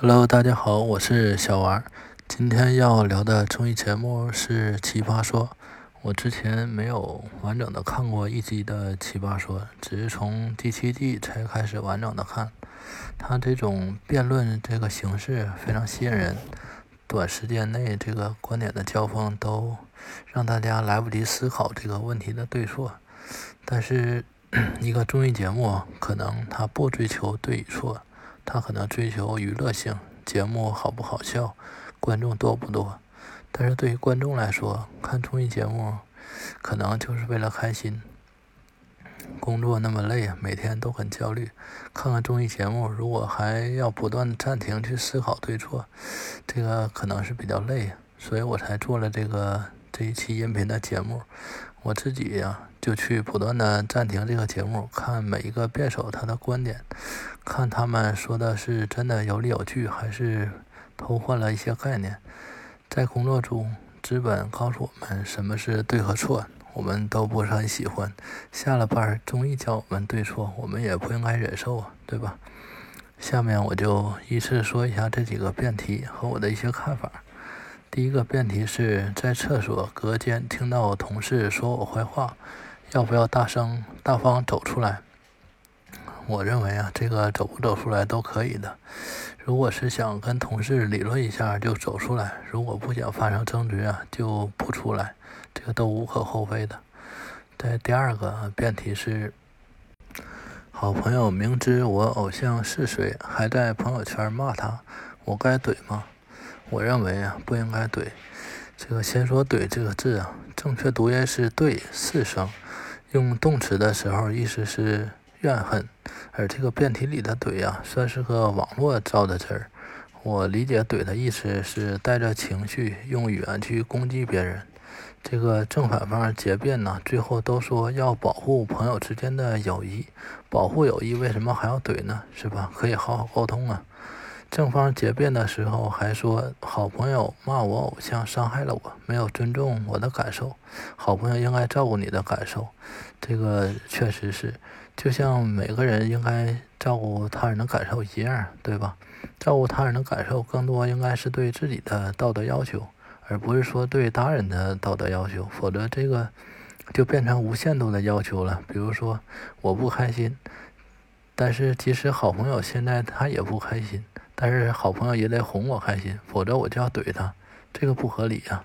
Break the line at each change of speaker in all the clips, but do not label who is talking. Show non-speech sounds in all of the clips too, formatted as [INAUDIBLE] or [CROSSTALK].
Hello，大家好，我是小王。今天要聊的综艺节目是《奇葩说》。我之前没有完整的看过一集的《奇葩说》，只是从第七季才开始完整的看。他这种辩论这个形式非常吸引人，短时间内这个观点的交锋都让大家来不及思考这个问题的对错。但是 [CLEARS THROAT] 一个综艺节目可能他不追求对与错。他可能追求娱乐性，节目好不好笑，观众多不多。但是对于观众来说，看综艺节目可能就是为了开心。工作那么累，每天都很焦虑，看看综艺节目，如果还要不断的暂停去思考对错，这个可能是比较累。所以我才做了这个这一期音频的节目。我自己呀，就去不断的暂停这个节目，看每一个辩手他的观点。看他们说的是真的有理有据，还是偷换了一些概念。在工作中，资本告诉我们什么是对和错，我们都不是很喜欢。下了班，综艺教我们对错，我们也不应该忍受啊，对吧？下面我就依次说一下这几个辩题和我的一些看法。第一个辩题是在厕所隔间听到我同事说我坏话，要不要大声大方走出来？我认为啊，这个走不走出来都可以的。如果是想跟同事理论一下，就走出来；如果不想发生争执啊，就不出来，这个都无可厚非的。在第二个辩题是，好朋友明知我偶像是谁，还在朋友圈骂他，我该怼吗？我认为啊，不应该怼。这个先说“怼”这个字啊，正确读音是“对”四声，用动词的时候意思是。怨恨，而这个辩题里的“怼”呀，算是个网络造的词儿。我理解“怼”的意思是带着情绪，用语言去攻击别人。这个正反方结辩呢，最后都说要保护朋友之间的友谊，保护友谊，为什么还要怼呢？是吧？可以好好沟通啊。正方结辩的时候还说，好朋友骂我偶像，伤害了我，没有尊重我的感受。好朋友应该照顾你的感受，这个确实是。就像每个人应该照顾他人的感受一样，对吧？照顾他人的感受，更多应该是对自己的道德要求，而不是说对他人的道德要求。否则，这个就变成无限度的要求了。比如说，我不开心，但是即使好朋友现在他也不开心，但是好朋友也得哄我开心，否则我就要怼他，这个不合理呀。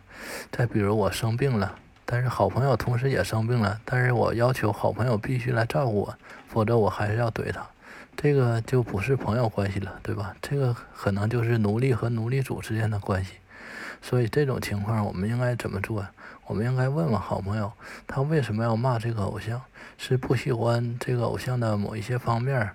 再比如，我生病了。但是好朋友同时也生病了，但是我要求好朋友必须来照顾我，否则我还是要怼他，这个就不是朋友关系了，对吧？这个可能就是奴隶和奴隶主之间的关系。所以这种情况我们应该怎么做？我们应该问问好朋友，他为什么要骂这个偶像？是不喜欢这个偶像的某一些方面，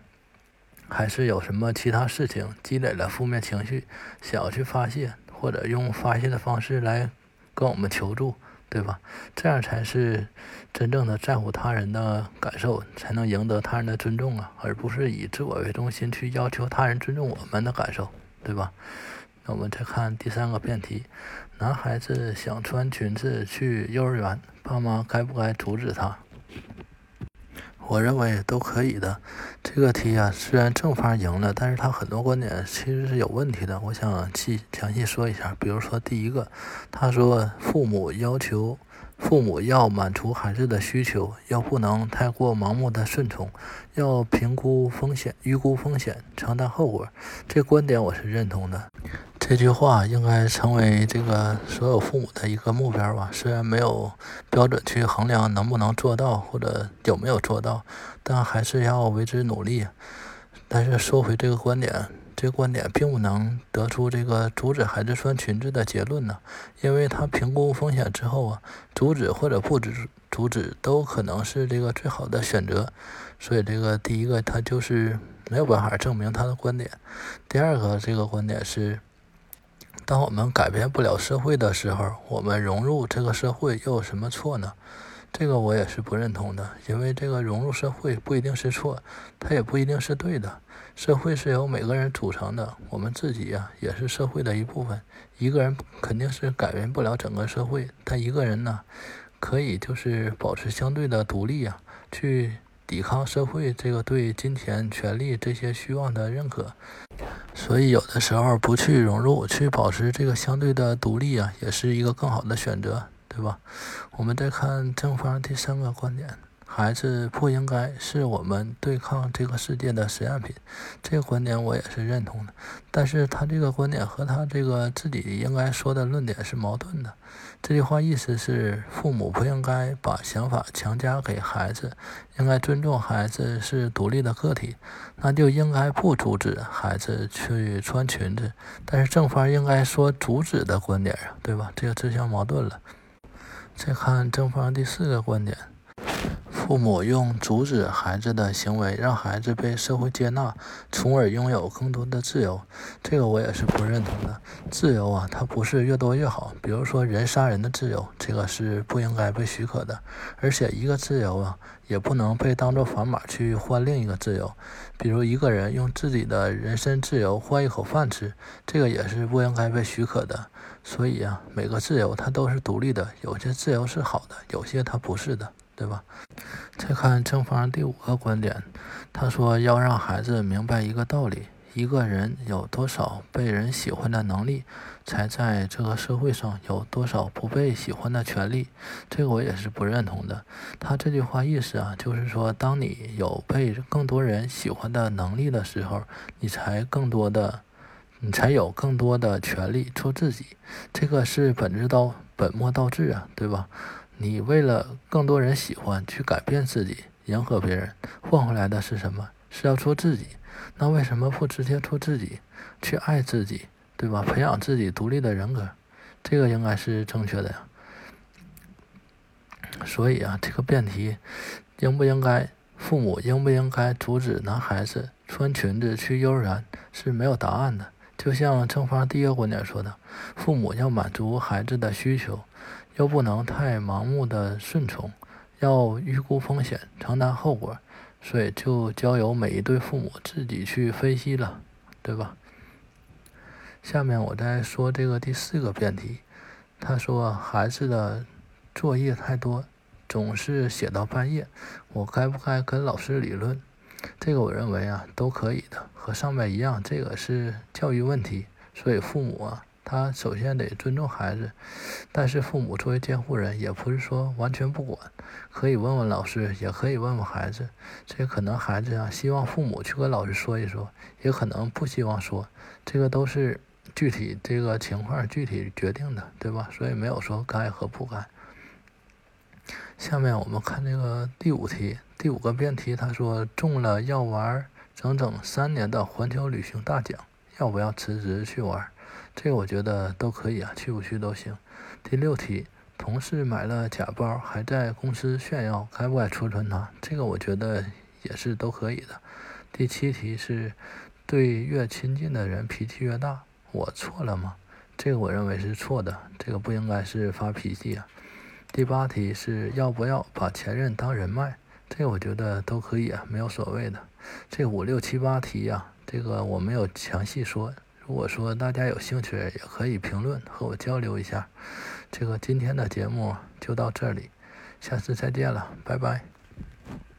还是有什么其他事情积累了负面情绪，想要去发泄，或者用发泄的方式来跟我们求助？对吧？这样才是真正的在乎他人的感受，才能赢得他人的尊重啊，而不是以自我为中心去要求他人尊重我们的感受，对吧？那我们再看第三个辩题：男孩子想穿裙子去幼儿园，爸妈该不该阻止他？我认为都可以的。这个题啊，虽然正方赢了，但是他很多观点其实是有问题的。我想细详细说一下。比如说第一个，他说父母要求父母要满足孩子的需求，要不能太过盲目的顺从，要评估风险、预估风险、承担后果。这观点我是认同的。这句话应该成为这个所有父母的一个目标吧。虽然没有标准去衡量能不能做到或者有没有做到，但还是要为之努力。但是说回这个观点，这观点并不能得出这个阻止孩子穿裙子的结论呢，因为他评估风险之后啊，阻止或者不止阻止都可能是这个最好的选择。所以这个第一个他就是没有办法证明他的观点。第二个这个观点是。当我们改变不了社会的时候，我们融入这个社会又有什么错呢？这个我也是不认同的，因为这个融入社会不一定是错，它也不一定是对的。社会是由每个人组成的，我们自己呀也是社会的一部分。一个人肯定是改变不了整个社会，但一个人呢，可以就是保持相对的独立呀，去抵抗社会这个对金钱、权利这些虚妄的认可。所以有的时候不去融入，去保持这个相对的独立啊，也是一个更好的选择，对吧？我们再看正方第三个观点。孩子不应该是我们对抗这个世界的实验品，这个观点我也是认同的。但是他这个观点和他这个自己应该说的论点是矛盾的。这句话意思是，父母不应该把想法强加给孩子，应该尊重孩子是独立的个体，那就应该不阻止孩子去穿裙子。但是正方应该说阻止的观点啊，对吧？这个自相矛盾了。再看正方第四个观点。父母用阻止孩子的行为，让孩子被社会接纳，从而拥有更多的自由。这个我也是不认同的。自由啊，它不是越多越好。比如说人杀人的自由，这个是不应该被许可的。而且一个自由啊，也不能被当作砝码去换另一个自由。比如一个人用自己的人身自由换一口饭吃，这个也是不应该被许可的。所以啊，每个自由它都是独立的，有些自由是好的，有些它不是的。对吧？再看正方第五个观点，他说要让孩子明白一个道理：一个人有多少被人喜欢的能力，才在这个社会上有多少不被喜欢的权利。这个我也是不认同的。他这句话意思啊，就是说，当你有被更多人喜欢的能力的时候，你才更多的，你才有更多的权利做自己。这个是本质到本末倒置啊，对吧？你为了更多人喜欢去改变自己，迎合别人，换回来的是什么？是要做自己。那为什么不直接做自己，去爱自己，对吧？培养自己独立的人格，这个应该是正确的呀。所以啊，这个辩题，应不应该父母应不应该阻止男孩子穿裙子去幼儿园是没有答案的。就像正方第一个观点说的，父母要满足孩子的需求。又不能太盲目的顺从，要预估风险，承担后果，所以就交由每一对父母自己去分析了，对吧？下面我再说这个第四个辩题，他说孩子的作业太多，总是写到半夜，我该不该跟老师理论？这个我认为啊，都可以的，和上面一样，这个是教育问题，所以父母啊。他首先得尊重孩子，但是父母作为监护人，也不是说完全不管，可以问问老师，也可以问问孩子。这可能孩子啊希望父母去跟老师说一说，也可能不希望说，这个都是具体这个情况具体决定的，对吧？所以没有说该和不该。下面我们看这个第五题，第五个辩题，他说中了要玩整整三年的环球旅行大奖，要不要辞职去玩？这个我觉得都可以啊，去不去都行。第六题，同事买了假包，还在公司炫耀，该不该戳穿他？这个我觉得也是都可以的。第七题是，对越亲近的人脾气越大，我错了吗？这个我认为是错的，这个不应该是发脾气啊。第八题是要不要把前任当人脉？这个我觉得都可以啊，没有所谓的。这五六七八题呀，这个我没有详细说。如果说大家有兴趣，也可以评论和我交流一下。这个今天的节目就到这里，下次再见了，拜拜。